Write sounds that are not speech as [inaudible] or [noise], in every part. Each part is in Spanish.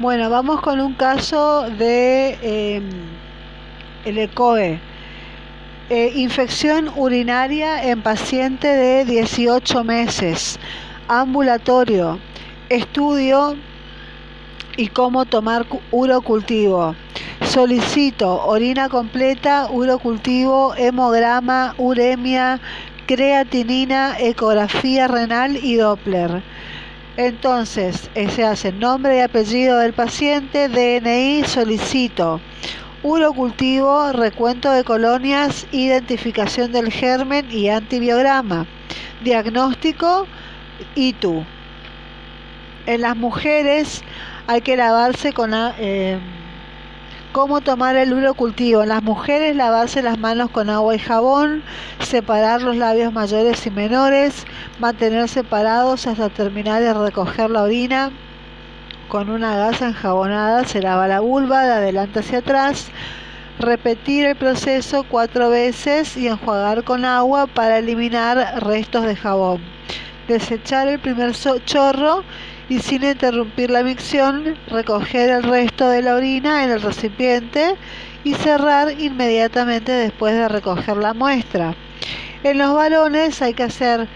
Bueno, vamos con un caso de eh, el ECOE. Infección urinaria en paciente de 18 meses. Ambulatorio. Estudio y cómo tomar urocultivo. Solicito orina completa, urocultivo, hemograma, uremia, creatinina, ecografía renal y Doppler. Entonces, se hace nombre y apellido del paciente, DNI, solicito. Urocultivo, recuento de colonias, identificación del germen y antibiograma. Diagnóstico, ITU. En las mujeres hay que lavarse con... Eh, ¿Cómo tomar el urocultivo? En las mujeres lavarse las manos con agua y jabón, separar los labios mayores y menores, mantener separados hasta terminar de recoger la orina. Con una gasa enjabonada se lava la vulva de adelante hacia atrás. Repetir el proceso cuatro veces y enjuagar con agua para eliminar restos de jabón. Desechar el primer chorro y sin interrumpir la micción, recoger el resto de la orina en el recipiente y cerrar inmediatamente después de recoger la muestra. En los varones hay que hacer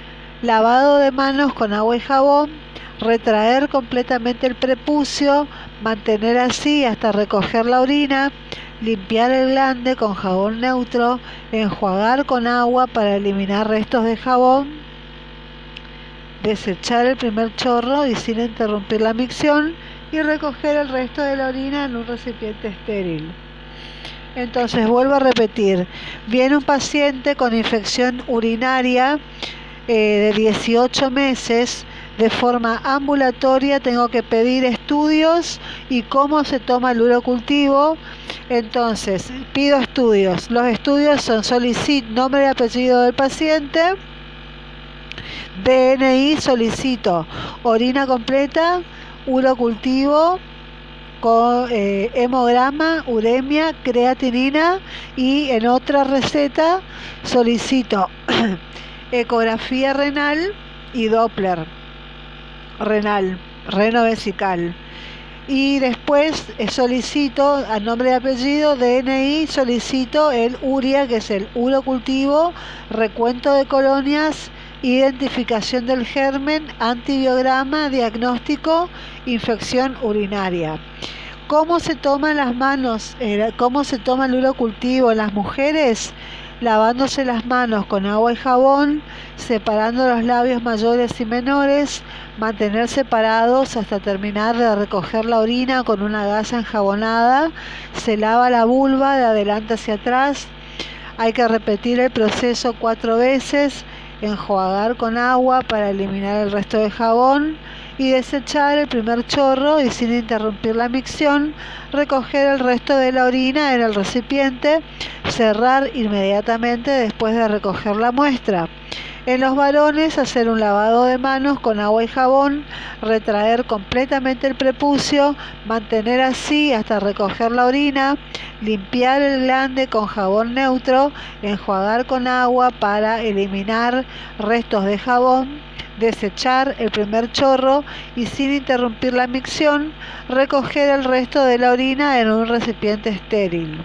lavado de manos con agua y jabón, retraer completamente el prepucio, mantener así hasta recoger la orina, limpiar el glande con jabón neutro, enjuagar con agua para eliminar restos de jabón desechar el primer chorro y sin interrumpir la micción y recoger el resto de la orina en un recipiente estéril. Entonces vuelvo a repetir, viene un paciente con infección urinaria eh, de 18 meses, de forma ambulatoria tengo que pedir estudios y cómo se toma el urocultivo. Entonces, pido estudios. Los estudios son solicit nombre y apellido del paciente, DNI solicito orina completa, urocultivo, con eh, hemograma, uremia, creatinina y en otra receta solicito [clears throat] ecografía renal y Doppler renal, reno vesical. Y después eh, solicito, a nombre de apellido, DNI, solicito el URIA, que es el urocultivo, recuento de colonias identificación del germen, antibiograma, diagnóstico, infección urinaria. ¿Cómo se toman las manos? Eh, ¿Cómo se toma el urocultivo en las mujeres? Lavándose las manos con agua y jabón, separando los labios mayores y menores, mantener separados hasta terminar de recoger la orina con una gasa enjabonada, se lava la vulva de adelante hacia atrás, hay que repetir el proceso cuatro veces, enjuagar con agua para eliminar el resto de jabón y desechar el primer chorro y sin interrumpir la micción, recoger el resto de la orina en el recipiente, cerrar inmediatamente después de recoger la muestra. En los varones, hacer un lavado de manos con agua y jabón, retraer completamente el prepucio, mantener así hasta recoger la orina, limpiar el glande con jabón neutro, enjuagar con agua para eliminar restos de jabón, desechar el primer chorro y sin interrumpir la micción, recoger el resto de la orina en un recipiente estéril.